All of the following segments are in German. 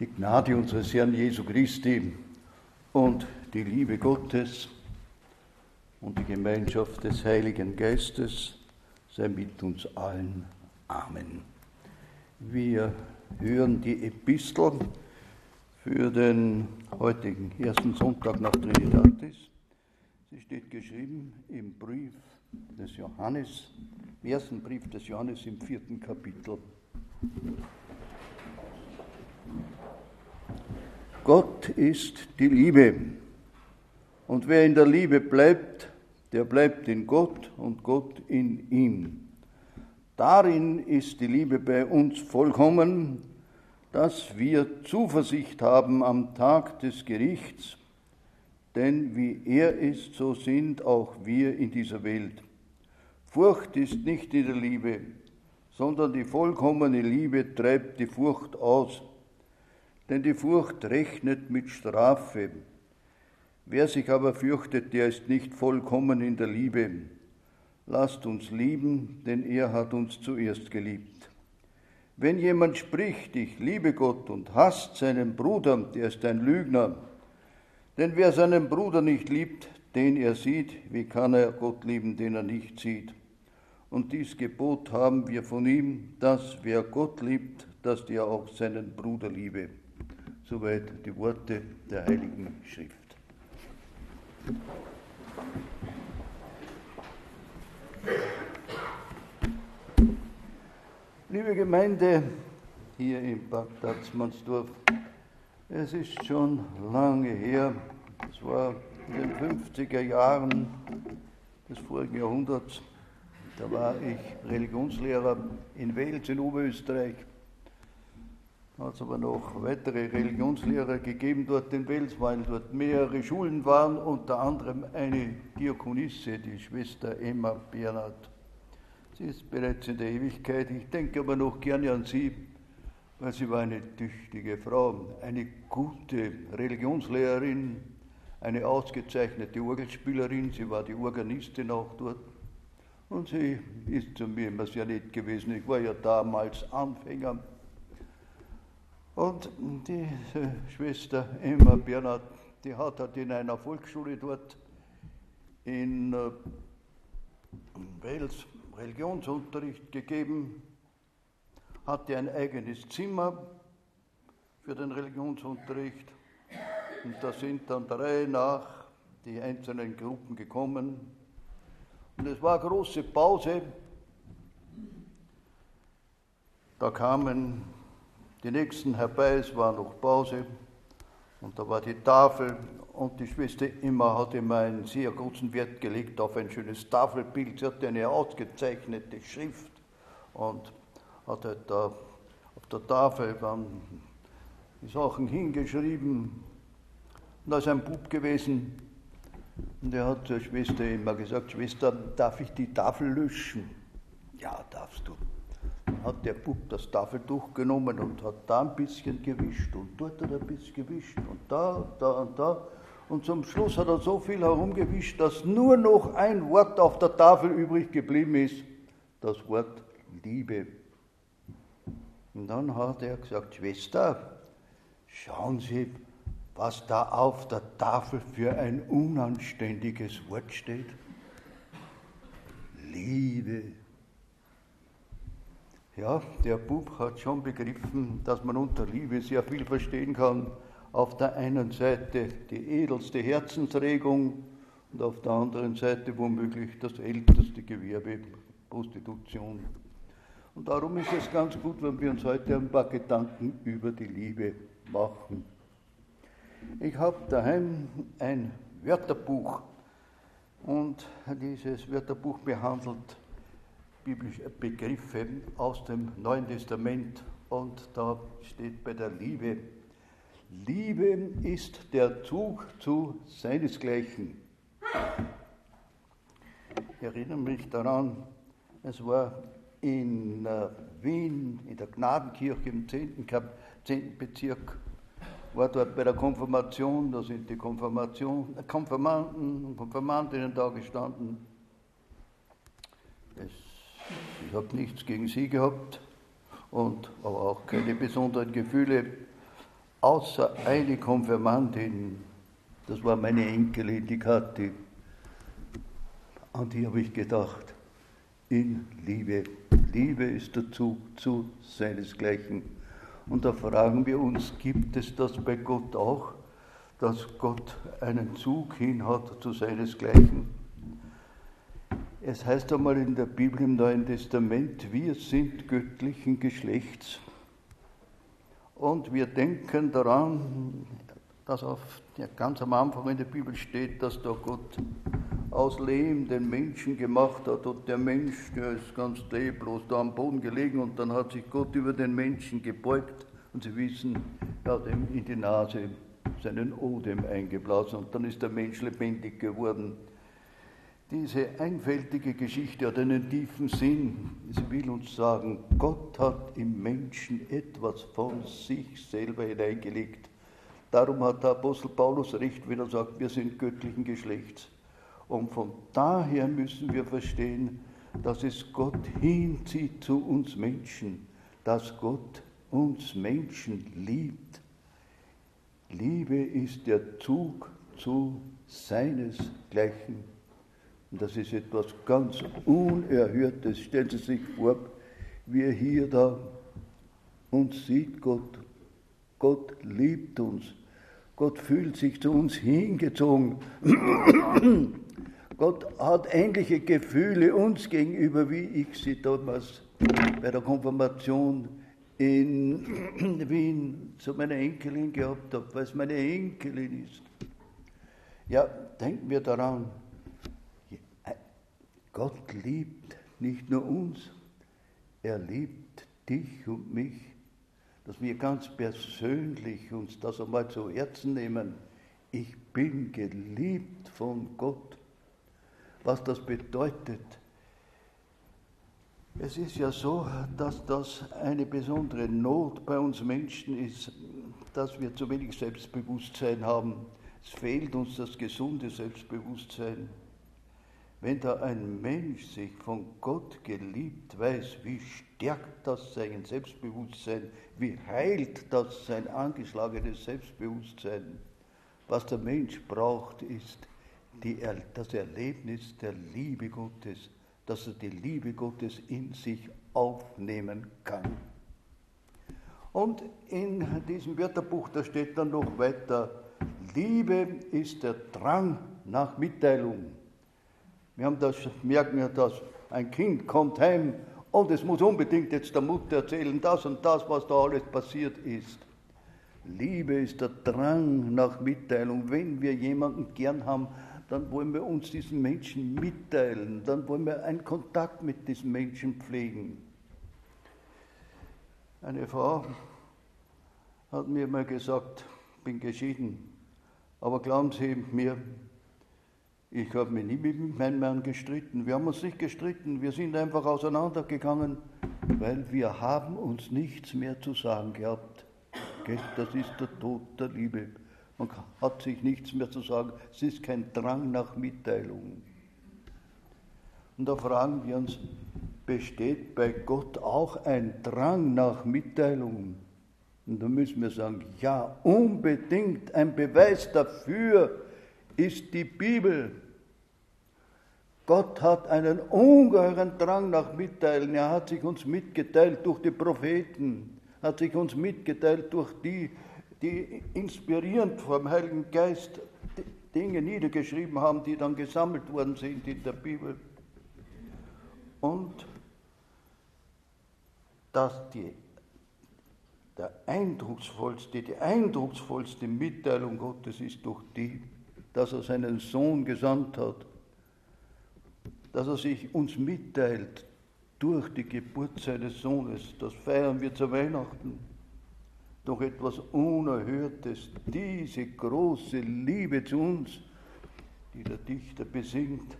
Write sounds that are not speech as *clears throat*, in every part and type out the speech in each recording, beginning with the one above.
Die Gnade unseres Herrn Jesu Christi und die Liebe Gottes und die Gemeinschaft des Heiligen Geistes sei mit uns allen. Amen. Wir hören die Epistel für den heutigen ersten Sonntag nach Trinitatis. Sie steht geschrieben im Brief des Johannes, im ersten Brief des Johannes im vierten Kapitel. Gott ist die Liebe. Und wer in der Liebe bleibt, der bleibt in Gott und Gott in ihm. Darin ist die Liebe bei uns vollkommen, dass wir Zuversicht haben am Tag des Gerichts, denn wie er ist, so sind auch wir in dieser Welt. Furcht ist nicht in der Liebe, sondern die vollkommene Liebe treibt die Furcht aus denn die Furcht rechnet mit Strafe. Wer sich aber fürchtet, der ist nicht vollkommen in der Liebe. Lasst uns lieben, denn er hat uns zuerst geliebt. Wenn jemand spricht, ich liebe Gott und hasst seinen Bruder, der ist ein Lügner. Denn wer seinen Bruder nicht liebt, den er sieht, wie kann er Gott lieben, den er nicht sieht? Und dies Gebot haben wir von ihm, dass wer Gott liebt, dass der auch seinen Bruder liebe. Soweit die Worte der Heiligen Schrift. Liebe Gemeinde hier in Bad Tatzmannsdorf, es ist schon lange her, es war in den 50er Jahren des vorigen Jahrhunderts, da war ich Religionslehrer in Wels in Oberösterreich hat es aber noch weitere Religionslehrer gegeben dort in Wels, weil dort mehrere Schulen waren, unter anderem eine Diakonisse, die Schwester Emma Bernhard. Sie ist bereits in der Ewigkeit. Ich denke aber noch gerne an sie, weil sie war eine tüchtige Frau, eine gute Religionslehrerin, eine ausgezeichnete Orgelspielerin. Sie war die Organistin auch dort. Und sie ist zu mir immer sehr nett gewesen. Ich war ja damals Anfänger und die *laughs* Schwester Emma Bernhard, die hat halt in einer Volksschule dort in äh, Wales Religionsunterricht gegeben, hatte ein eigenes Zimmer für den Religionsunterricht und da sind dann der Reihe nach die einzelnen Gruppen gekommen und es war große Pause. Da kamen die nächsten herbei, es war noch Pause und da war die Tafel und die Schwester immer hat immer einen sehr großen Wert gelegt auf ein schönes Tafelbild. Sie hatte eine ausgezeichnete Schrift und hat halt da auf der Tafel dann die Sachen hingeschrieben. Und da ist ein Bub gewesen und er hat zur Schwester immer gesagt, Schwester, darf ich die Tafel löschen? Ja, darfst du hat der Bub das Tafeltuch genommen und hat da ein bisschen gewischt und dort hat er ein bisschen gewischt und da, da und da. Und zum Schluss hat er so viel herumgewischt, dass nur noch ein Wort auf der Tafel übrig geblieben ist, das Wort Liebe. Und dann hat er gesagt, Schwester, schauen Sie, was da auf der Tafel für ein unanständiges Wort steht. Liebe. Ja, der Bub hat schon begriffen, dass man unter Liebe sehr viel verstehen kann. Auf der einen Seite die edelste Herzensregung und auf der anderen Seite womöglich das älteste Gewerbe, Prostitution. Und darum ist es ganz gut, wenn wir uns heute ein paar Gedanken über die Liebe machen. Ich habe daheim ein Wörterbuch und dieses Wörterbuch behandelt biblische Begriffe aus dem Neuen Testament und da steht bei der Liebe, Liebe ist der Zug zu seinesgleichen. Ich erinnere mich daran, es war in äh, Wien, in der Gnadenkirche im 10. 10. Bezirk, war dort bei der Konfirmation, da sind die Konfirmation, Konfirmanden und Konfirmandinnen da gestanden. Es ich habe nichts gegen sie gehabt und aber auch keine besonderen Gefühle. außer eine Konfirmandin, das war meine Enkelin, die Kathi, an die habe ich gedacht, in Liebe. Liebe ist der Zug zu seinesgleichen. Und da fragen wir uns, gibt es das bei Gott auch, dass Gott einen Zug hin hat zu seinesgleichen? Es heißt einmal in der Bibel im Neuen Testament, wir sind göttlichen Geschlechts. Und wir denken daran, dass auf, ja, ganz am Anfang in der Bibel steht, dass da Gott aus Lehm den Menschen gemacht hat und der Mensch, der ist ganz leblos da am Boden gelegen und dann hat sich Gott über den Menschen gebeugt und Sie wissen, er hat ihm in die Nase seinen Odem eingeblasen und dann ist der Mensch lebendig geworden. Diese einfältige Geschichte hat einen tiefen Sinn. Sie will uns sagen, Gott hat im Menschen etwas von sich selber hineingelegt. Darum hat der Apostel Paulus recht, wenn er sagt, wir sind göttlichen Geschlechts. Und von daher müssen wir verstehen, dass es Gott hinzieht zu uns Menschen, dass Gott uns Menschen liebt. Liebe ist der Zug zu seinesgleichen. Und das ist etwas ganz Unerhörtes. Stellen Sie sich vor, wir hier da, uns sieht Gott. Gott liebt uns. Gott fühlt sich zu uns hingezogen. Gott hat ähnliche Gefühle uns gegenüber, wie ich sie damals bei der Konfirmation in Wien zu meiner Enkelin gehabt habe, weil es meine Enkelin ist. Ja, denken wir daran, Gott liebt nicht nur uns, er liebt dich und mich, dass wir ganz persönlich uns das einmal zu Herzen nehmen. Ich bin geliebt von Gott. Was das bedeutet, es ist ja so, dass das eine besondere Not bei uns Menschen ist, dass wir zu wenig Selbstbewusstsein haben. Es fehlt uns das gesunde Selbstbewusstsein. Wenn da ein Mensch sich von Gott geliebt weiß, wie stärkt das sein Selbstbewusstsein, wie heilt das sein angeschlagenes Selbstbewusstsein. Was der Mensch braucht, ist die, das Erlebnis der Liebe Gottes, dass er die Liebe Gottes in sich aufnehmen kann. Und in diesem Wörterbuch, da steht dann noch weiter, Liebe ist der Drang nach Mitteilung. Wir haben das, merken ja, dass ein Kind kommt heim und es muss unbedingt jetzt der Mutter erzählen, das und das, was da alles passiert ist. Liebe ist der Drang nach Mitteilung. Wenn wir jemanden gern haben, dann wollen wir uns diesen Menschen mitteilen, dann wollen wir einen Kontakt mit diesem Menschen pflegen. Eine Frau hat mir mal gesagt, bin geschieden, aber glauben Sie mir, ich habe mich nie mit meinem Mann gestritten. Wir haben uns nicht gestritten. Wir sind einfach auseinandergegangen, weil wir haben uns nichts mehr zu sagen gehabt. Das ist der Tod der Liebe. Man hat sich nichts mehr zu sagen. Es ist kein Drang nach Mitteilung. Und da fragen wir uns, besteht bei Gott auch ein Drang nach Mitteilung? Und da müssen wir sagen, ja, unbedingt. Ein Beweis dafür ist die Bibel. Gott hat einen ungeheuren Drang nach Mitteilen. Er hat sich uns mitgeteilt durch die Propheten, hat sich uns mitgeteilt durch die, die inspirierend vom Heiligen Geist Dinge niedergeschrieben haben, die dann gesammelt worden sind in der Bibel. Und dass die, der eindrucksvollste, die eindrucksvollste Mitteilung Gottes ist durch die, dass er seinen Sohn gesandt hat, dass er sich uns mitteilt durch die Geburt seines Sohnes. Das feiern wir zu Weihnachten. Doch etwas Unerhörtes, diese große Liebe zu uns, die der Dichter besingt,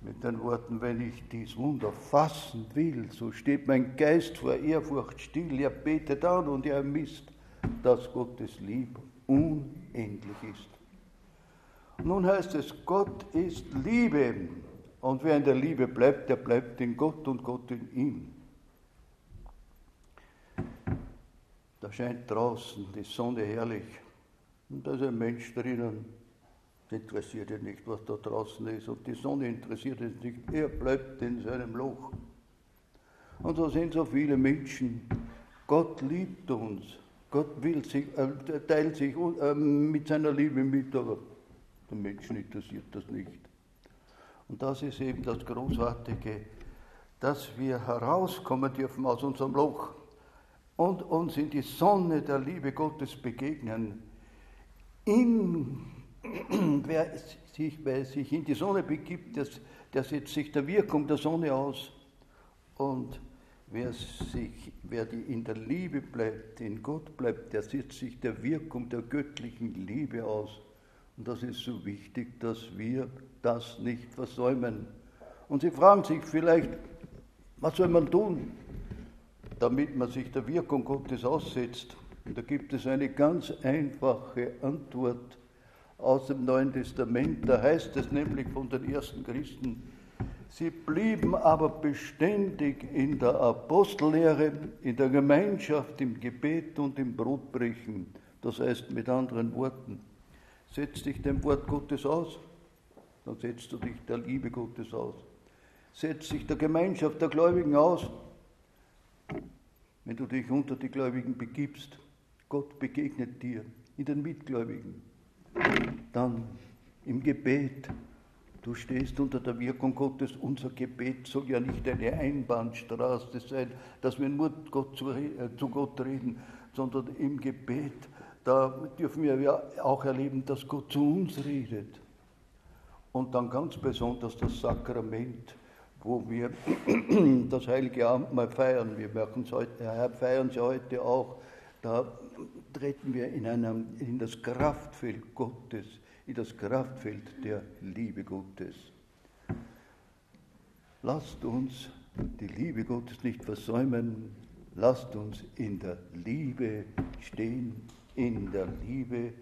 mit den Worten, wenn ich dies Wunder fassen will, so steht mein Geist vor Ehrfurcht still, er betet an und er misst, dass Gottes Liebe unendlich ist. Nun heißt es, Gott ist Liebe und wer in der Liebe bleibt, der bleibt in Gott und Gott in ihm. da scheint draußen die Sonne herrlich und da ist ein Mensch drinnen, interessiert ihn nicht, was da draußen ist und die Sonne interessiert ihn nicht, er bleibt in seinem Loch. Und so sind so viele Menschen. Gott liebt uns. Gott will sich, äh, teilt sich äh, mit seiner Liebe mit, aber den Menschen interessiert das nicht. Und das ist eben das Großartige, dass wir herauskommen dürfen aus unserem Loch und uns in die Sonne der Liebe Gottes begegnen. In, *clears throat* wer, sich, wer sich in die Sonne begibt, das, der setzt sich der Wirkung der Sonne aus. Und wer, sich, wer die in der Liebe bleibt, in Gott bleibt, der setzt sich der Wirkung der göttlichen Liebe aus. Und das ist so wichtig, dass wir das nicht versäumen. Und Sie fragen sich vielleicht, was soll man tun, damit man sich der Wirkung Gottes aussetzt? Und da gibt es eine ganz einfache Antwort aus dem Neuen Testament. Da heißt es nämlich von den ersten Christen, sie blieben aber beständig in der Apostellehre, in der Gemeinschaft, im Gebet und im Brotbrechen. Das heißt mit anderen Worten, setz dich dem Wort Gottes aus, dann setzt du dich der Liebe Gottes aus setzt sich der Gemeinschaft der Gläubigen aus. Wenn du dich unter die Gläubigen begibst, Gott begegnet dir in den Mitgläubigen. Dann im Gebet. Du stehst unter der Wirkung Gottes. Unser Gebet soll ja nicht eine Einbahnstraße sein, dass wir nur Gott zu, äh, zu Gott reden, sondern im Gebet, da dürfen wir auch erleben, dass Gott zu uns redet. Und dann ganz besonders das Sakrament wo wir *clears throat* das Heilige Abendmahl feiern. Wir heute, feiern es heute auch. Da treten wir in, einem, in das Kraftfeld Gottes, in das Kraftfeld der Liebe Gottes. Lasst uns die Liebe Gottes nicht versäumen. Lasst uns in der Liebe stehen, in der Liebe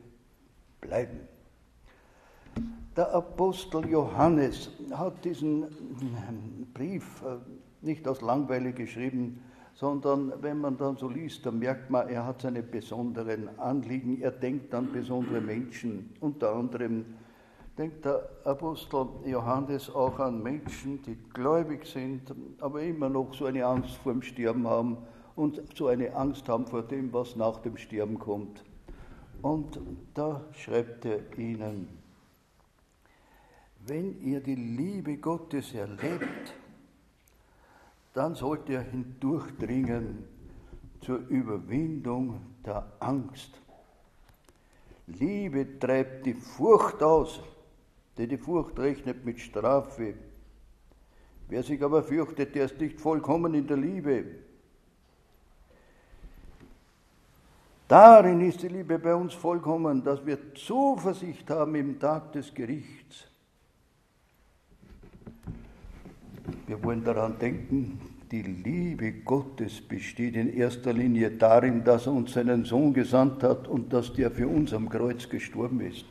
bleiben. Der Apostel Johannes hat diesen ähm, Brief äh, nicht aus Langweile geschrieben, sondern wenn man dann so liest, dann merkt man, er hat seine besonderen Anliegen, er denkt an besondere Menschen. Unter anderem denkt der Apostel Johannes auch an Menschen, die gläubig sind, aber immer noch so eine Angst vor dem Sterben haben und so eine Angst haben vor dem, was nach dem Sterben kommt. Und da schreibt er ihnen, wenn ihr die Liebe Gottes erlebt, dann sollt ihr hindurchdringen zur Überwindung der Angst. Liebe treibt die Furcht aus, denn die Furcht rechnet mit Strafe. Wer sich aber fürchtet, der ist nicht vollkommen in der Liebe. Darin ist die Liebe bei uns vollkommen, dass wir Zuversicht haben im Tag des Gerichts. Wir wollen daran denken, die Liebe Gottes besteht in erster Linie darin, dass er uns seinen Sohn gesandt hat und dass der für uns am Kreuz gestorben ist.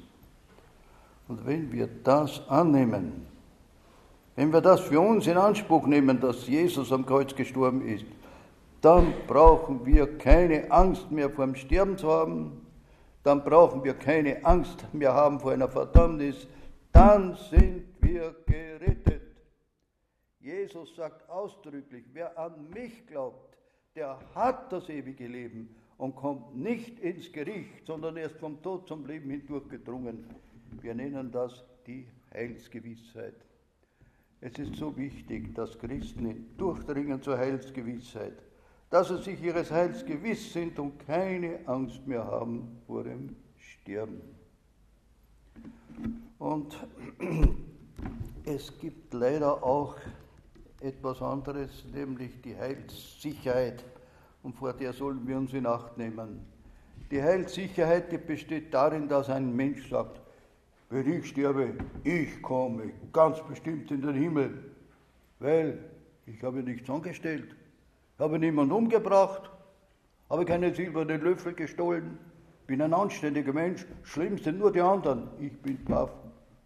Und wenn wir das annehmen, wenn wir das für uns in Anspruch nehmen, dass Jesus am Kreuz gestorben ist, dann brauchen wir keine Angst mehr vor dem Sterben zu haben, dann brauchen wir keine Angst mehr haben vor einer Verdammnis, dann sind wir gerettet. Jesus sagt ausdrücklich, wer an mich glaubt, der hat das ewige Leben und kommt nicht ins Gericht, sondern erst vom Tod zum Leben hindurchgedrungen. Wir nennen das die Heilsgewissheit. Es ist so wichtig, dass Christen durchdringen zur Heilsgewissheit, dass sie sich ihres Heils gewiss sind und keine Angst mehr haben vor dem Sterben. Und *clears throat* es gibt leider auch etwas anderes, nämlich die Heilssicherheit. Und vor der sollen wir uns in Acht nehmen. Die Heilssicherheit die besteht darin, dass ein Mensch sagt, wenn ich sterbe, ich komme ganz bestimmt in den Himmel, weil ich habe nichts angestellt, habe niemanden umgebracht, habe keine silbernen Löffel gestohlen, bin ein anständiger Mensch, schlimm sind nur die anderen, ich bin brav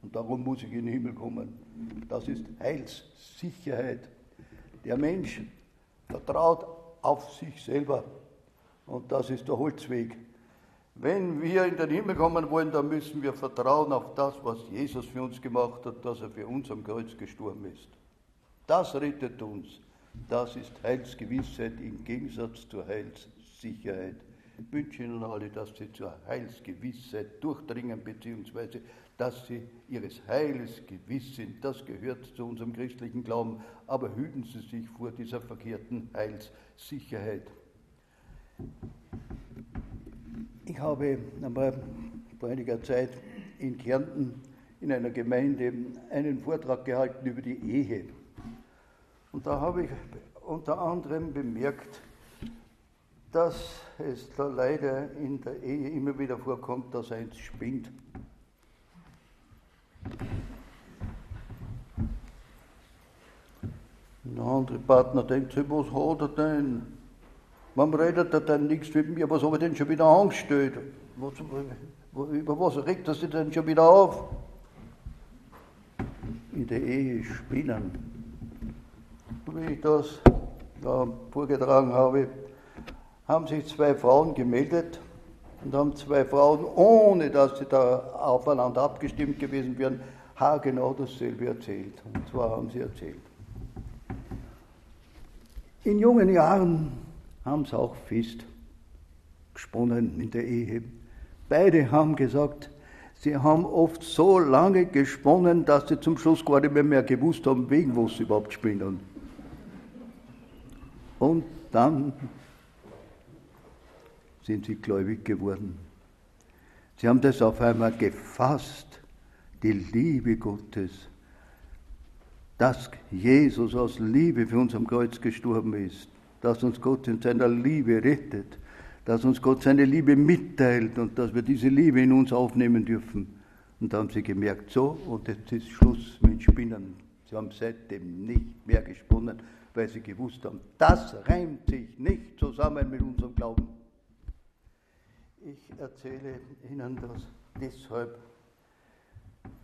und darum muss ich in den Himmel kommen. Das ist Heilssicherheit. Der Mensch vertraut auf sich selber Und das ist der Holzweg. Wenn wir in den Himmel kommen wollen, dann müssen wir vertrauen auf das, was Jesus für uns gemacht hat, dass er für uns am Kreuz gestorben ist. Das rettet uns. Das ist Heilsgewissheit im Gegensatz zur Heilssicherheit. Ich wünsche Ihnen alle, dass Sie zur Heilsgewissheit durchdringen, beziehungsweise dass Sie Ihres Heiles gewiss sind. Das gehört zu unserem christlichen Glauben. Aber hüten Sie sich vor dieser verkehrten Heilssicherheit. Ich habe einmal vor einiger Zeit in Kärnten in einer Gemeinde einen Vortrag gehalten über die Ehe. Und da habe ich unter anderem bemerkt, dass es da leider in der Ehe immer wieder vorkommt, dass eins spinnt. Der andere Partner denkt sich, was hat er denn? Warum redet er denn nichts mit mir? Was habe ich denn schon wieder angestellt? Was, über was regt er sich denn schon wieder auf? In der Ehe spinnen. Wie ich das da vorgetragen habe, haben sich zwei Frauen gemeldet und haben zwei Frauen, ohne dass sie da aufeinander abgestimmt gewesen wären, haargenau dasselbe erzählt. Und zwar haben sie erzählt. In jungen Jahren haben sie auch fest gesponnen in der Ehe. Beide haben gesagt, sie haben oft so lange gesponnen, dass sie zum Schluss gar nicht mehr, mehr gewusst haben, wegen was sie überhaupt spinnen. Und dann sind sie gläubig geworden. Sie haben das auf einmal gefasst, die Liebe Gottes, dass Jesus aus Liebe für uns am Kreuz gestorben ist, dass uns Gott in seiner Liebe rettet, dass uns Gott seine Liebe mitteilt und dass wir diese Liebe in uns aufnehmen dürfen. Und da haben sie gemerkt, so, und jetzt ist Schluss mit Spinnen. Sie haben seitdem nicht mehr gesponnen, weil sie gewusst haben, das reimt sich nicht zusammen mit unserem Glauben. Ich erzähle Ihnen das deshalb,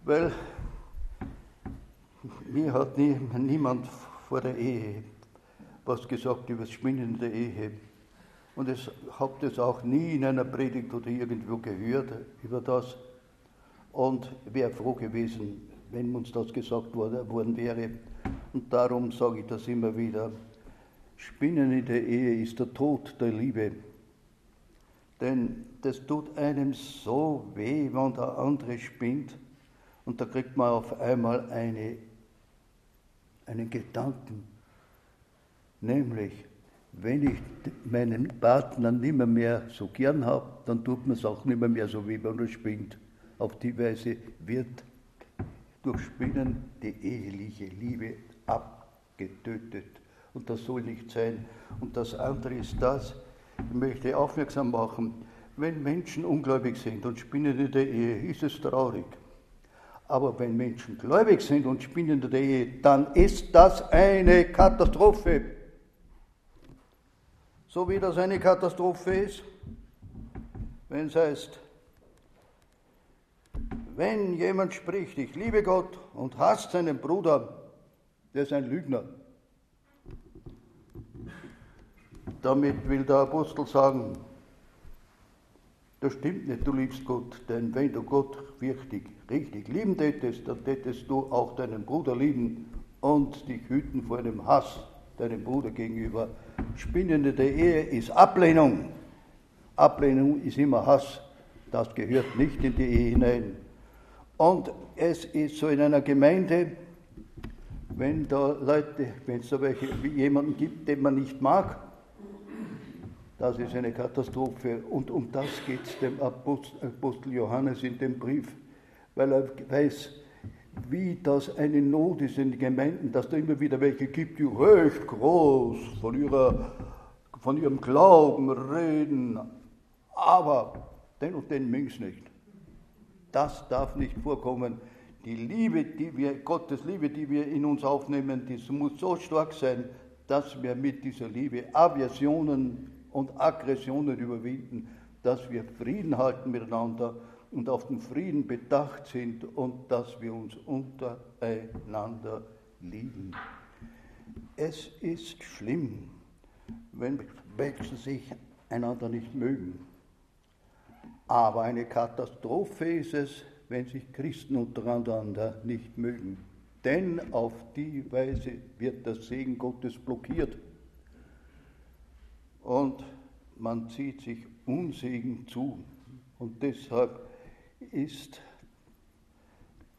weil mir hat nie, niemand vor der Ehe was gesagt über das Spinnen der Ehe. Und ich habe das auch nie in einer Predigt oder irgendwo gehört über das. Und wäre froh gewesen, wenn uns das gesagt worden wäre. Und darum sage ich das immer wieder. Spinnen in der Ehe ist der Tod der Liebe. Denn das tut einem so weh, wenn der andere spinnt. Und da kriegt man auf einmal eine, einen Gedanken. Nämlich, wenn ich meinen Partner nimmer mehr so gern habe, dann tut man es auch nimmer mehr so, wie wenn er spinnt. Auf die Weise wird durch Spinnen die eheliche Liebe abgetötet. Und das soll nicht sein. Und das andere ist das, ich möchte aufmerksam machen, wenn Menschen ungläubig sind und spinnen in der Ehe, ist es traurig. Aber wenn Menschen gläubig sind und spinnen in der Ehe, dann ist das eine Katastrophe. So wie das eine Katastrophe ist, wenn es heißt, wenn jemand spricht, ich liebe Gott und hasst seinen Bruder, der ist ein Lügner. Damit will der Apostel sagen, das stimmt nicht, du liebst Gott, denn wenn du Gott wirklich, richtig lieben tätest, dann tätest du auch deinen Bruder lieben und dich hüten vor dem Hass deinem Bruder gegenüber. Spinnende der Ehe ist Ablehnung. Ablehnung ist immer Hass. Das gehört nicht in die Ehe hinein. Und es ist so in einer Gemeinde, wenn da Leute, wenn es da welche, jemanden gibt, den man nicht mag, das ist eine Katastrophe. Und um das geht es dem Apostel Johannes in dem Brief, weil er weiß, wie das eine Not ist in den Gemeinden, dass da immer wieder welche gibt, die recht groß von, ihrer, von ihrem Glauben reden, aber den und den Mensch nicht. Das darf nicht vorkommen. Die Liebe, die wir, Gottes Liebe, die wir in uns aufnehmen, die muss so stark sein, dass wir mit dieser Liebe Aversionen und Aggressionen überwinden, dass wir Frieden halten miteinander und auf den Frieden bedacht sind und dass wir uns untereinander lieben. Es ist schlimm, wenn Menschen sich einander nicht mögen. Aber eine Katastrophe ist es, wenn sich Christen untereinander nicht mögen. Denn auf die Weise wird der Segen Gottes blockiert. Und man zieht sich Unsegen zu. Und deshalb ist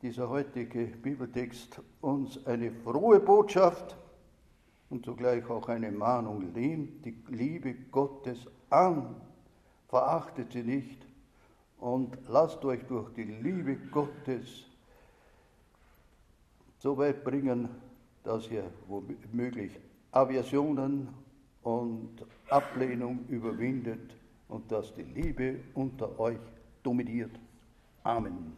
dieser heutige Bibeltext uns eine frohe Botschaft und zugleich auch eine Mahnung. Nehmt die Liebe Gottes an, verachtet sie nicht und lasst euch durch die Liebe Gottes so weit bringen, dass ihr womöglich Aversionen und Ablehnung überwindet und dass die Liebe unter euch dominiert. Amen.